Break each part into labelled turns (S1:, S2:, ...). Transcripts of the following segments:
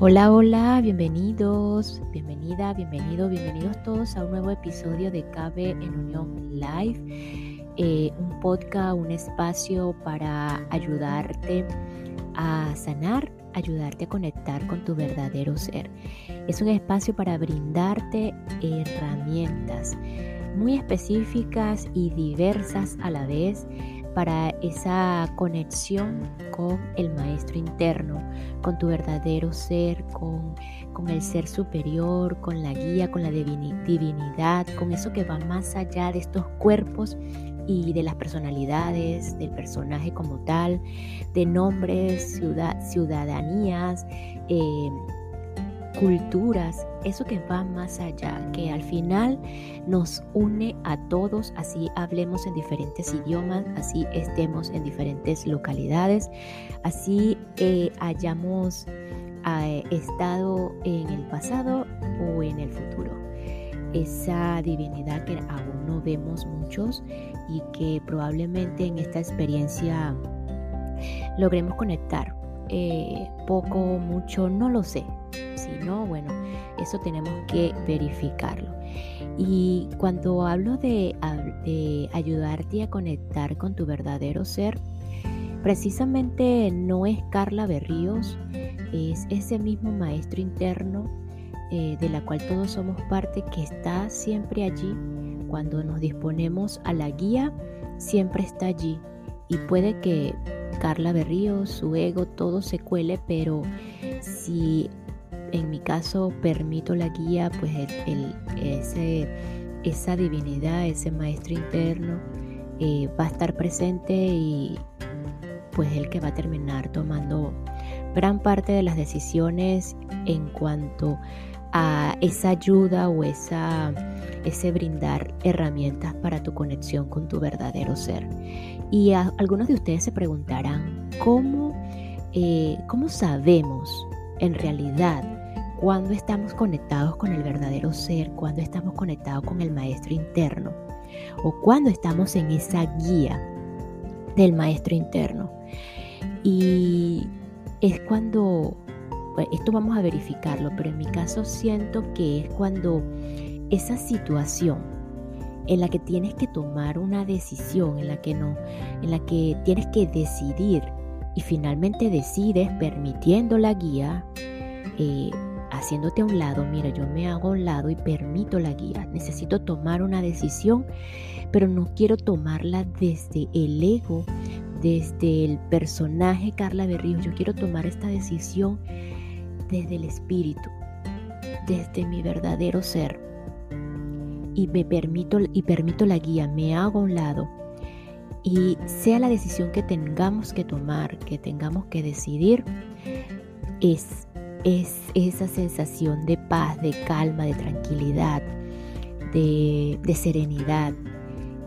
S1: Hola, hola, bienvenidos, bienvenida, bienvenido, bienvenidos todos a un nuevo episodio de Cabe en Unión Live, eh, un podcast, un espacio para ayudarte a sanar, ayudarte a conectar con tu verdadero ser. Es un espacio para brindarte herramientas muy específicas y diversas a la vez para esa conexión con el maestro interno, con tu verdadero ser, con, con el ser superior, con la guía, con la divinidad, con eso que va más allá de estos cuerpos y de las personalidades, del personaje como tal, de nombres, ciudad, ciudadanías, eh, culturas, eso que va más allá, que al final nos une a todos, así hablemos en diferentes idiomas, así estemos en diferentes localidades, así eh, hayamos eh, estado en el pasado o en el futuro. Esa divinidad que aún no vemos muchos y que probablemente en esta experiencia logremos conectar. Eh, poco, mucho, no lo sé, si no, bueno, eso tenemos que verificarlo. Y cuando hablo de, ayudarte a conectar con tu verdadero ser, precisamente no es Carla Berríos, es ese mismo maestro interno eh, de la cual todos somos parte que está siempre allí. Cuando nos disponemos a la guía, siempre está allí. Y puede que Carla Berríos, su ego, todo se cuele, pero si en mi caso permito la guía, pues el, ese, esa divinidad, ese maestro interno eh, va a estar presente y pues el que va a terminar tomando gran parte de las decisiones en cuanto esa ayuda o esa, ese brindar herramientas para tu conexión con tu verdadero ser. Y algunos de ustedes se preguntarán, ¿cómo, eh, ¿cómo sabemos en realidad cuando estamos conectados con el verdadero ser, cuando estamos conectados con el maestro interno o cuando estamos en esa guía del maestro interno. Y es cuando, esto vamos a verificarlo, pero en mi caso siento que es cuando esa situación en la que tienes que tomar una decisión, en la que no, en la que tienes que decidir y finalmente decides permitiendo la guía, eh, haciéndote a un lado, mira, yo me hago a un lado y permito la guía. Necesito tomar una decisión, pero no quiero tomarla desde el ego, desde el personaje Carla Berríos. Yo quiero tomar esta decisión desde el espíritu, desde mi verdadero ser. Y me permito y permito la guía, me hago a un lado. Y sea la decisión que tengamos que tomar, que tengamos que decidir, es es esa sensación de paz, de calma, de tranquilidad, de, serenidad,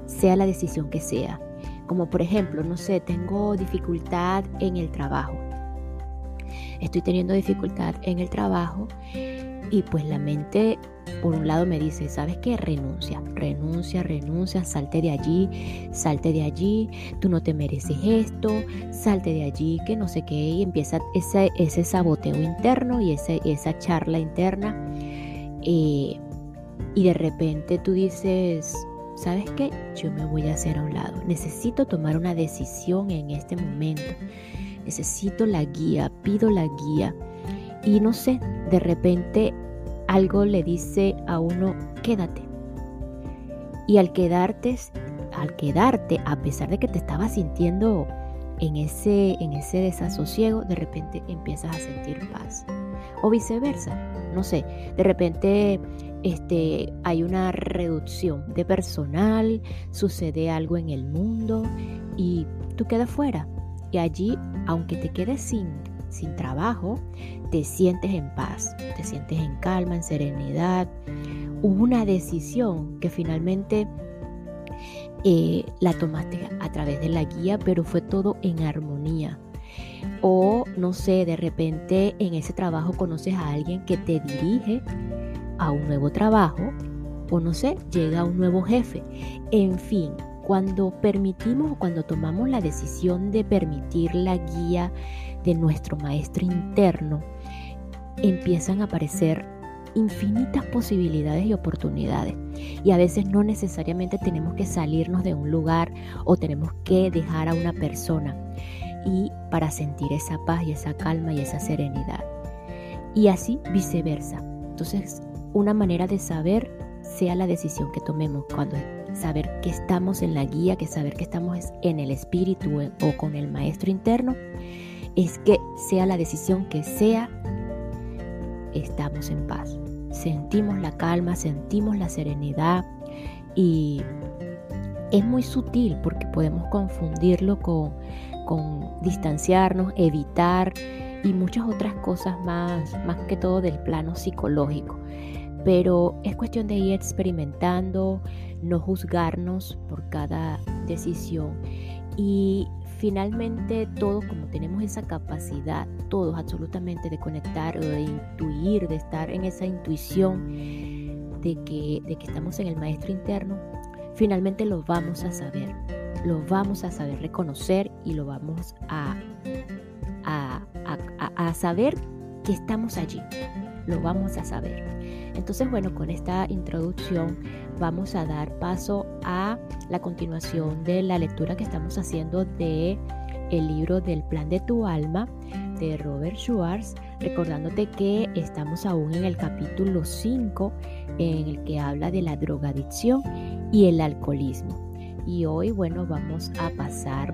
S1: sea la decisión que sea. Como por ejemplo, no sé, tengo dificultad en el trabajo. Estoy teniendo dificultad en el trabajo y pues la mente por un lado me dice, ¿sabes qué? Renuncia, renuncia, renuncia, salte de allí, salte de allí, tú no te mereces esto, salte de allí, que no sé qué, y empieza ese, saboteo interno y esa charla interna. Y de repente tú dices, ¿sabes qué? Yo me voy a hacer a un lado. Necesito tomar una decisión en este momento. Necesito la guía, pido la guía. Y no sé, de repente algo le dice a uno, quédate. Y al quedarte, al quedarte, a pesar de que te estabas sintiendo en ese, en ese desasosiego, de repente empiezas a sentir paz. O viceversa, no sé, de repente este, hay una reducción de personal, sucede algo en el mundo y tú quedas fuera. Y allí, aunque te quedes sin sin trabajo, te sientes en paz, te sientes en calma, en serenidad. Hubo una decisión que finalmente eh, la tomaste a través de la guía, pero fue todo en armonía. O no sé, de repente en ese trabajo conoces a alguien que te dirige a un nuevo trabajo, o no sé, llega un nuevo jefe. En fin, cuando permitimos, cuando tomamos la decisión de permitir la guía de nuestro maestro interno, empiezan a aparecer infinitas posibilidades y oportunidades. Y a veces no necesariamente tenemos que salirnos de un lugar o tenemos que dejar a una persona y para sentir esa paz y esa calma y esa serenidad. Y así viceversa. Entonces, una manera de saber sea la decisión que tomemos cuando saber que estamos en la guía, que saber que estamos en el espíritu o con el maestro interno, es que sea la decisión que sea, estamos en paz. Sentimos la calma, sentimos la serenidad y es muy sutil porque podemos confundirlo con, con distanciarnos, evitar y muchas otras cosas más, más que todo del plano psicológico. Pero es cuestión de ir experimentando, no juzgarnos por cada decisión. Y finalmente todos como tenemos esa capacidad, todos absolutamente de conectar o de intuir, de estar en esa intuición de que, de que estamos en el maestro interno, finalmente lo vamos a saber, lo vamos a saber reconocer y lo vamos a, a, a saber que estamos allí, lo vamos a saber. Entonces, bueno, con esta introducción vamos a dar paso a la continuación de la lectura que estamos haciendo de el libro del plan de tu alma de Robert Schwartz, recordándote que estamos aún en el capítulo 5 en el que habla de la drogadicción y el alcoholismo. Y hoy, bueno, vamos a pasar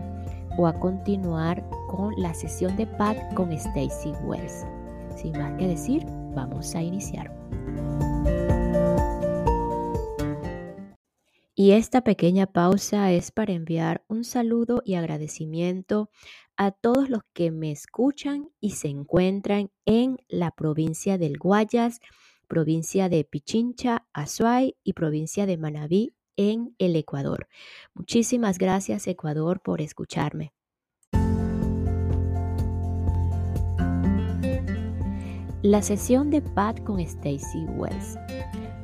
S1: o a continuar con la sesión de Pat con Stacy Wells. Sin más que decir, vamos a iniciar. Y esta pequeña pausa es para enviar un saludo y agradecimiento a todos los que me escuchan y se encuentran en la provincia del Guayas, provincia de Pichincha, Azuay y provincia de Manabí en el Ecuador. Muchísimas gracias Ecuador por escucharme. La sesión de Pat con Stacy Wells.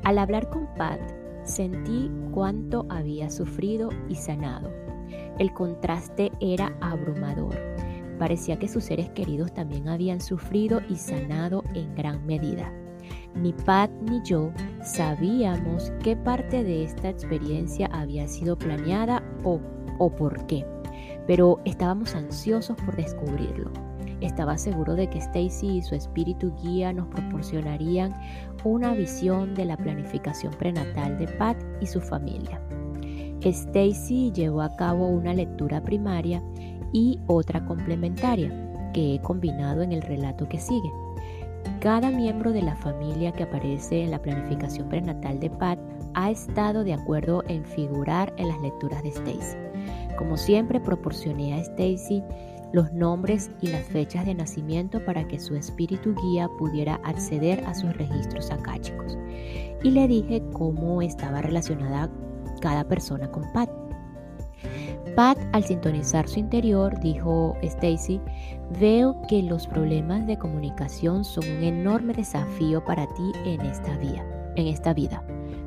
S1: Al hablar con Pat, Sentí cuánto había sufrido y sanado. El contraste era abrumador. Parecía que sus seres queridos también habían sufrido y sanado en gran medida. Ni Pat ni yo sabíamos qué parte de esta experiencia había sido planeada o, o por qué, pero estábamos ansiosos por descubrirlo. Estaba seguro de que Stacy y su espíritu guía nos proporcionarían una visión de la planificación prenatal de Pat y su familia. Stacy llevó a cabo una lectura primaria y otra complementaria que he combinado en el relato que sigue. Cada miembro de la familia que aparece en la planificación prenatal de Pat ha estado de acuerdo en figurar en las lecturas de Stacy. Como siempre, proporcioné a Stacy los nombres y las fechas de nacimiento para que su espíritu guía pudiera acceder a sus registros akáshicos. Y le dije cómo estaba relacionada cada persona con Pat. Pat, al sintonizar su interior, dijo Stacy, veo que los problemas de comunicación son un enorme desafío para ti en esta vida. En esta vida.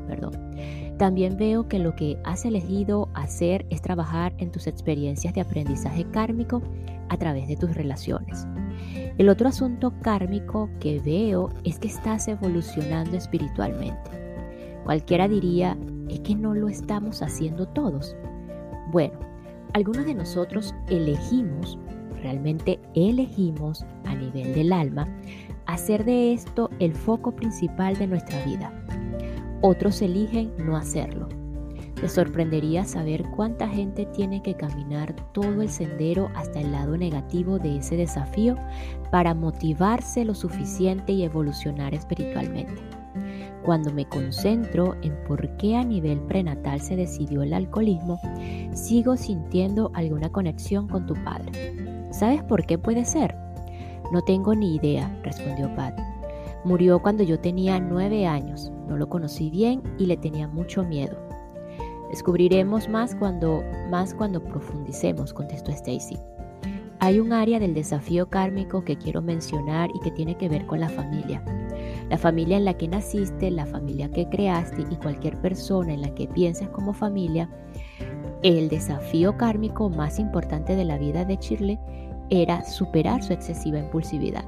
S1: Perdón. También veo que lo que has elegido hacer es trabajar en tus experiencias de aprendizaje kármico a través de tus relaciones. El otro asunto kármico que veo es que estás evolucionando espiritualmente. Cualquiera diría, es que no lo estamos haciendo todos. Bueno, algunos de nosotros elegimos, realmente elegimos a nivel del alma, hacer de esto el foco principal de nuestra vida. Otros eligen no hacerlo te sorprendería saber cuánta gente tiene que caminar todo el sendero hasta el lado negativo de ese desafío para motivarse lo suficiente y evolucionar espiritualmente. Cuando me concentro en por qué a nivel prenatal se decidió el alcoholismo, sigo sintiendo alguna conexión con tu padre. ¿Sabes por qué puede ser? No tengo ni idea, respondió Pat. Murió cuando yo tenía nueve años, no lo conocí bien y le tenía mucho miedo. Descubriremos más cuando, más cuando profundicemos, contestó Stacy. Hay un área del desafío kármico que quiero mencionar y que tiene que ver con la familia. La familia en la que naciste, la familia que creaste y cualquier persona en la que pienses como familia, el desafío kármico más importante de la vida de Shirley era superar su excesiva impulsividad.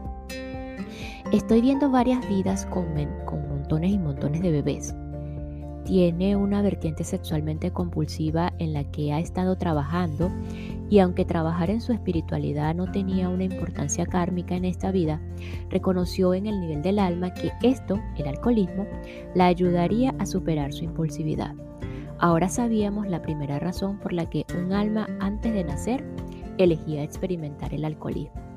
S1: Estoy viendo varias vidas con, montones y montones de bebés. Tiene una vertiente sexualmente compulsiva en la que ha estado trabajando y aunque trabajar en su espiritualidad no tenía una importancia kármica en esta vida, reconoció en el nivel del alma que esto, el alcoholismo, la ayudaría a superar su impulsividad. Ahora sabíamos la primera razón por la que un alma antes de nacer elegía experimentar el alcoholismo.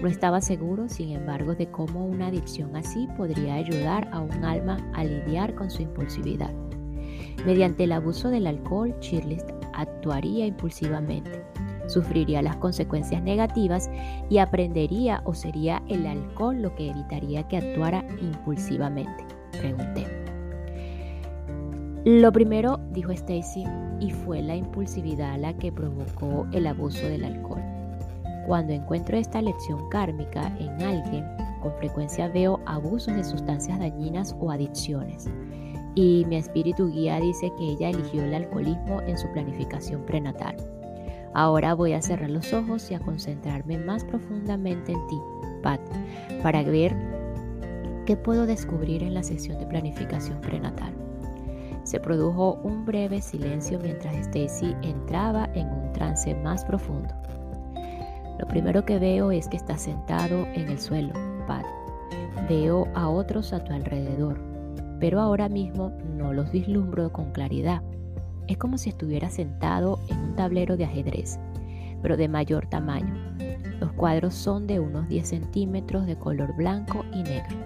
S1: No estaba seguro, sin embargo, de cómo una adicción así podría ayudar a un alma a lidiar con su impulsividad. Mediante el abuso del alcohol, Shirley actuaría impulsivamente, sufriría las consecuencias negativas y aprendería o sería el alcohol lo que evitaría que actuara impulsivamente. Pregunté. Lo primero, dijo Stacy, y fue la impulsividad la que provocó el abuso del alcohol. Cuando encuentro esta lección kármica en alguien, con frecuencia veo abusos de sustancias dañinas o adicciones. Y mi espíritu guía dice que ella eligió el alcoholismo en su planificación prenatal. Ahora voy a cerrar los ojos y a concentrarme más profundamente en ti, Pat, para ver qué puedo descubrir en la sesión de planificación prenatal. Se produjo un breve silencio mientras Stacy entraba en un trance más profundo. Lo primero que veo es que estás sentado en el suelo, Pat. Veo a otros a tu alrededor, pero ahora mismo no los vislumbro con claridad. Es como si estuviera sentado en un tablero de ajedrez, pero de mayor tamaño. Los cuadros son de unos 10 centímetros de color blanco y negro.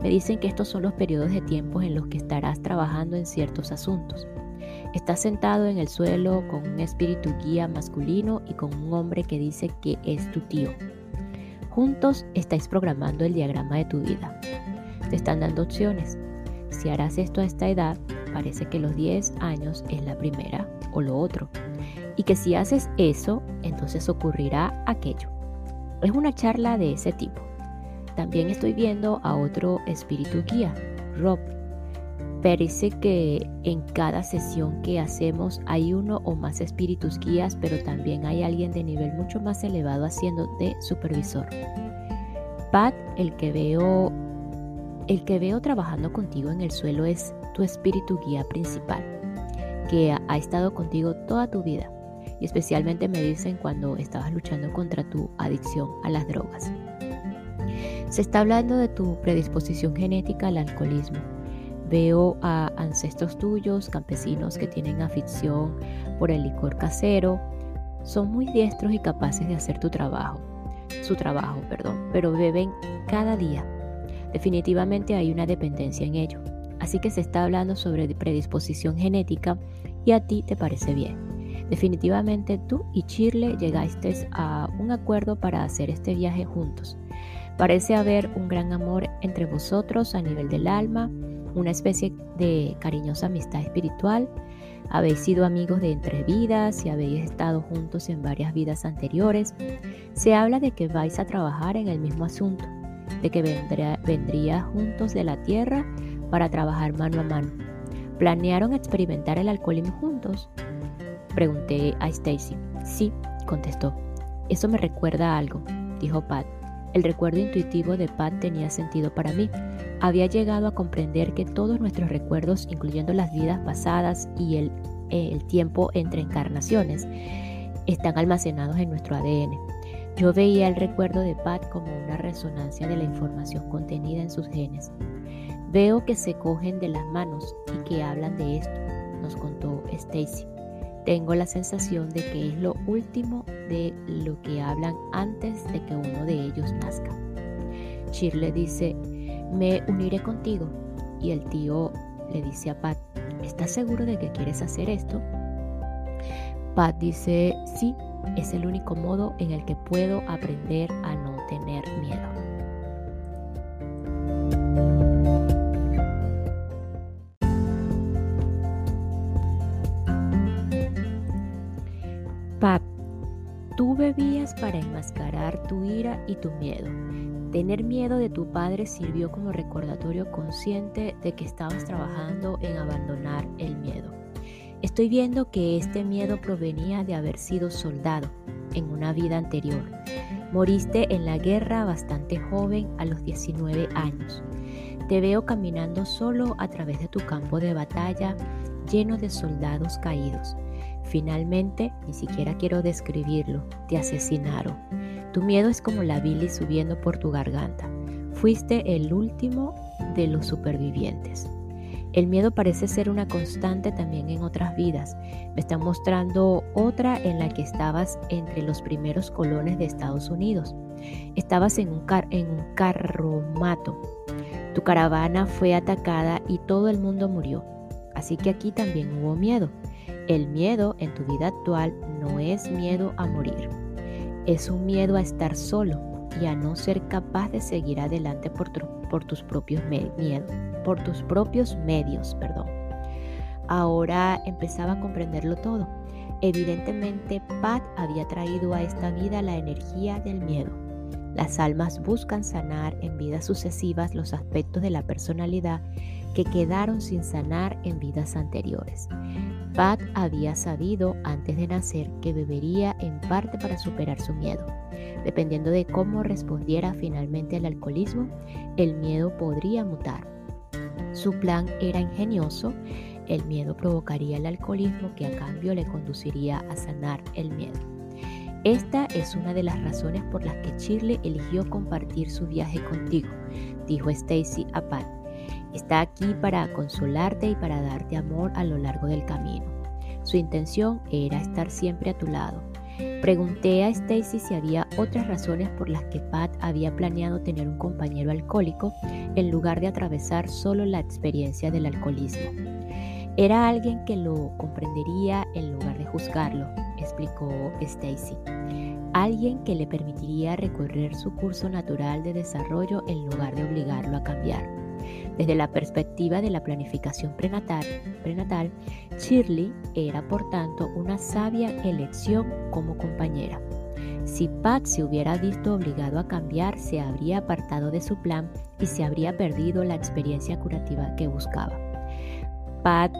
S1: Me dicen que estos son los periodos de tiempo en los que estarás trabajando en ciertos asuntos. Estás sentado en el suelo con un espíritu guía masculino y con un hombre que dice que es tu tío. Juntos estáis programando el diagrama de tu vida. Te están dando opciones. Si harás esto a esta edad, parece que los 10 años es la primera o lo otro. Y que si haces eso, entonces ocurrirá aquello. Es una charla de ese tipo. También estoy viendo a otro espíritu guía, Rob. Parece que en cada sesión que hacemos hay uno o más espíritus guías, pero también hay alguien de nivel mucho más elevado haciendo de supervisor. Pat, el que veo el que veo trabajando contigo en el suelo es tu espíritu guía principal, que ha estado contigo toda tu vida y especialmente me dicen cuando estabas luchando contra tu adicción a las drogas. Se está hablando de tu predisposición genética al alcoholismo. Veo a ancestros tuyos, campesinos que tienen afición por el licor casero. Son muy diestros y capaces de hacer tu trabajo, su trabajo, perdón, pero beben cada día Definitivamente hay una dependencia en ello. Así que se está hablando sobre predisposición genética y a ti te parece bien. Definitivamente tú y Shirley llegasteis a un acuerdo para hacer este viaje juntos. Parece haber un gran amor entre vosotros a nivel del alma, una especie de cariñosa amistad espiritual. Habéis sido amigos de entre vidas y habéis estado juntos en varias vidas anteriores. Se habla de que vais a trabajar en el mismo asunto de que vendría, juntos de la tierra para trabajar mano a mano. ¿Planearon experimentar el alcoholismo juntos? Pregunté a Stacy. Sí, contestó. Eso me recuerda a algo, dijo Pat. El recuerdo intuitivo de Pat tenía sentido para mí. Había llegado a comprender que todos nuestros recuerdos, incluyendo las vidas pasadas y el, el tiempo entre encarnaciones, están almacenados en nuestro ADN. Yo veía el recuerdo de Pat como una resonancia de la información contenida en sus genes. Veo que se cogen de las manos y que hablan de esto, nos contó Stacy. Tengo la sensación de que es lo último de lo que hablan antes de que uno de ellos nazca. Shirley dice, me uniré contigo. Y el tío le dice a Pat, ¿estás seguro de que quieres hacer esto? Pat dice, sí, es el único modo en el que puedo aprender a no tener miedo. Para enmascarar tu ira y tu miedo. Tener miedo de tu padre sirvió como recordatorio consciente de que estabas trabajando en abandonar el miedo. Estoy viendo que este miedo provenía de haber sido soldado en una vida anterior. Moriste en la guerra bastante joven a los 19 años. Te veo caminando solo a través de tu campo de batalla lleno de soldados caídos. Finalmente, ni siquiera quiero describirlo, te asesinaron. Tu miedo es como la bilis subiendo por tu garganta. Fuiste el último de los supervivientes. El miedo parece ser una constante también en otras vidas. Me están mostrando otra en la que estabas entre los primeros colones de Estados Unidos. Estabas en un, en un carromato tu caravana fue atacada y todo el mundo murió. Así que aquí también hubo miedo. El miedo en tu vida actual no es miedo a morir. Es un miedo a estar solo y a no ser capaz de seguir adelante por, tus propios medios. Ahora empezaba a comprenderlo todo. Evidentemente, Pat había traído a esta vida la energía del miedo las almas buscan sanar en vidas sucesivas los aspectos de la personalidad que quedaron sin sanar en vidas anteriores. Pat había sabido antes de nacer que bebería en parte para superar su miedo. Dependiendo de cómo respondiera finalmente al alcoholismo, el miedo podría mutar. Su plan era ingenioso, el miedo provocaría el alcoholismo que a cambio le conduciría a sanar el miedo. Esta es una de las razones por las que Shirley eligió compartir su viaje contigo, dijo Stacy a Pat. Está aquí para consolarte y para darte amor a lo largo del camino. Su intención era estar siempre a tu lado. Pregunté a Stacy si había otras razones por las que Pat había planeado tener un compañero alcohólico en lugar de atravesar solo la experiencia del alcoholismo. Era alguien que lo comprendería en lugar de juzgarlo, explicó Stacy. Alguien que le permitiría recorrer su curso natural de desarrollo en lugar de obligarlo a cambiar. Desde la perspectiva de la planificación prenatal, prenatal, Shirley era por tanto una sabia elección como compañera. Si Pat se hubiera visto obligado a cambiar, se habría apartado de su plan y se habría perdido la experiencia curativa que buscaba. Pat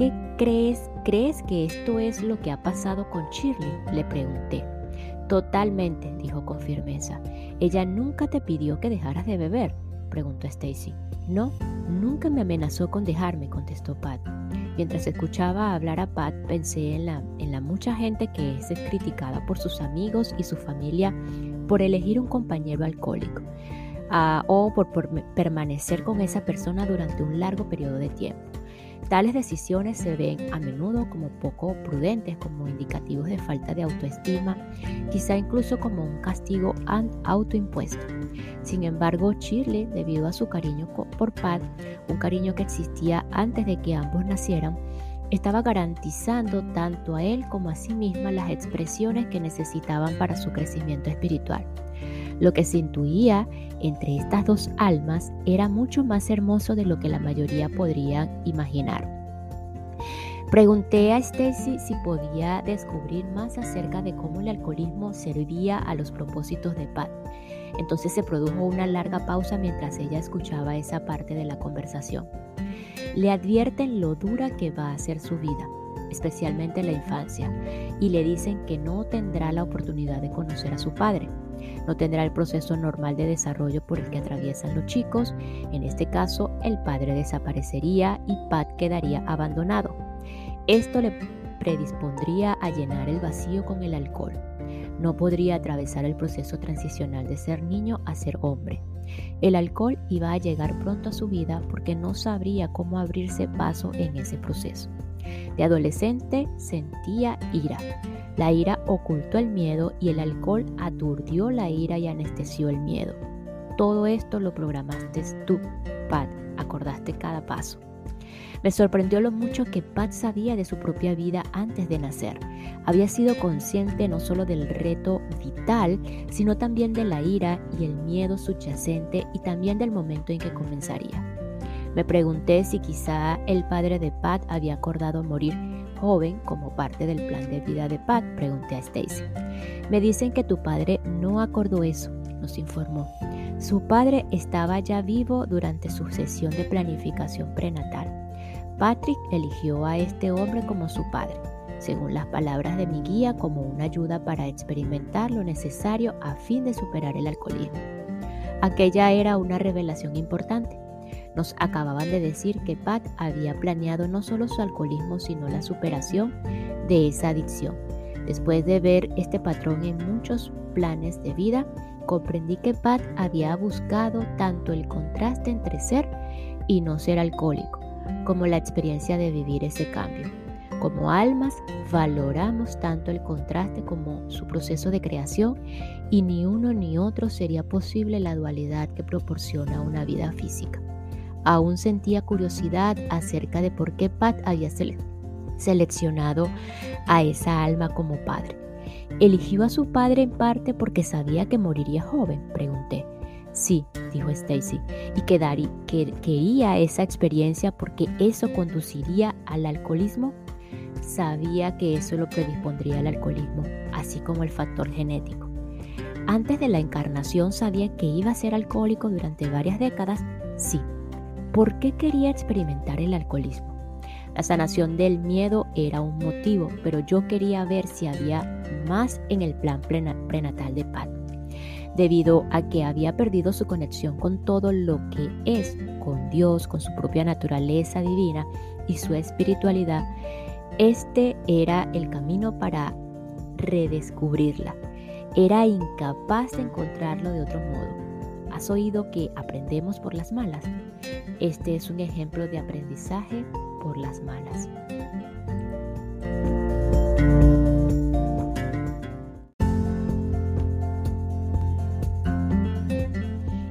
S1: ¿Qué crees? ¿Crees que esto es lo que ha pasado con Shirley? Le pregunté. Totalmente, dijo con firmeza. ¿Ella nunca te pidió que dejaras de beber? Preguntó Stacy. No, nunca me amenazó con dejarme, contestó Pat. Mientras escuchaba hablar a Pat, pensé en la, en la mucha gente que es criticada por sus amigos y su familia por elegir un compañero alcohólico ah, o por permanecer con esa persona durante un largo periodo de tiempo. Tales decisiones se ven a menudo como poco prudentes, como indicativos de falta de autoestima, quizá incluso como un castigo autoimpuesto. Sin embargo, Shirley, debido a su cariño por Pat, un cariño que existía antes de que ambos nacieran, estaba garantizando tanto a él como a sí misma las expresiones que necesitaban para su crecimiento espiritual. Lo que se intuía entre estas dos almas era mucho más hermoso de lo que la mayoría podría imaginar. Pregunté a Stacy si podía descubrir más acerca de cómo el alcoholismo servía a los propósitos de Pat. Entonces se produjo una larga pausa mientras ella escuchaba esa parte de la conversación. Le advierten lo dura que va a ser su vida, especialmente en la infancia, y le dicen que no tendrá la oportunidad de conocer a su padre. No tendrá el proceso normal de desarrollo por el que atraviesan los chicos. En este caso, el padre desaparecería y Pat quedaría abandonado. Esto le predispondría a llenar el vacío con el alcohol. No podría atravesar el proceso transicional de ser niño a ser hombre. El alcohol iba a llegar pronto a su vida porque no sabría cómo abrirse paso en ese proceso. De adolescente sentía ira. La ira ocultó el miedo y el alcohol aturdió la ira y anestesió el miedo. Todo esto lo programaste tú, Pat, acordaste cada paso. Me sorprendió lo mucho que Pat sabía de su propia vida antes de nacer. Había sido consciente no solo del reto vital, sino también de la ira y el miedo subyacente y también del momento en que comenzaría. Me pregunté si quizá el padre de Pat había acordado morir joven como parte del plan de vida de Pat, pregunté a Stacy. Me dicen que tu padre no acordó eso, nos informó. Su padre estaba ya vivo durante su sesión de planificación prenatal. Patrick eligió a este hombre como su padre. según las palabras de mi guía, como una ayuda para experimentar lo necesario a fin de superar el alcoholismo. Aquella era una revelación importante. Nos acababan de decir que Pat había planeado no solo su alcoholismo, sino la superación de esa adicción. Después de ver este patrón en muchos planes de vida, comprendí que Pat había buscado tanto el contraste entre ser y no ser alcohólico, como la experiencia de vivir ese cambio. Como almas valoramos tanto el contraste como su proceso de creación y ni uno ni otro sería posible la dualidad que proporciona una vida física. Aún sentía curiosidad acerca de por qué Pat había seleccionado a esa alma como padre. ¿Eligió a su padre en parte porque sabía que moriría joven? Pregunté. Sí, dijo Stacy, y que quería esa experiencia porque eso conduciría al alcoholismo sabía que eso lo predispondría al alcoholismo, así como el factor genético. Antes de la encarnación sabía que iba a ser alcohólico durante varias décadas, sí. ¿Por qué quería experimentar el alcoholismo? La sanación del miedo era un motivo, pero yo quería ver si había más en el plan prenatal de Pat. Debido a que había perdido su conexión con todo lo que es, con Dios, con su propia naturaleza divina y su espiritualidad, este era el camino para redescubrirla. Era incapaz de encontrarlo de otro modo. ¿Has oído que aprendemos por las malas? Este es un ejemplo de aprendizaje por las malas.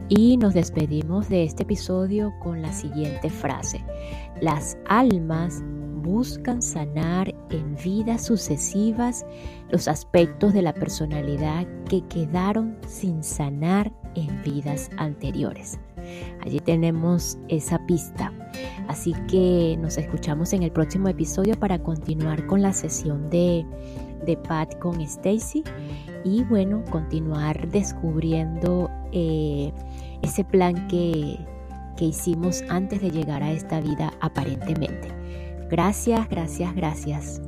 S1: Y nos despedimos de este episodio con la siguiente frase. Las almas buscan sanar en vidas sucesivas los aspectos de la personalidad que quedaron sin sanar en vidas anteriores. Allí tenemos esa pista. Así que nos escuchamos en el próximo episodio para continuar con la sesión de, de Pat con Stacy y bueno, continuar descubriendo eh, ese plan que, que hicimos antes de llegar a esta vida aparentemente. Gracias, gracias, gracias.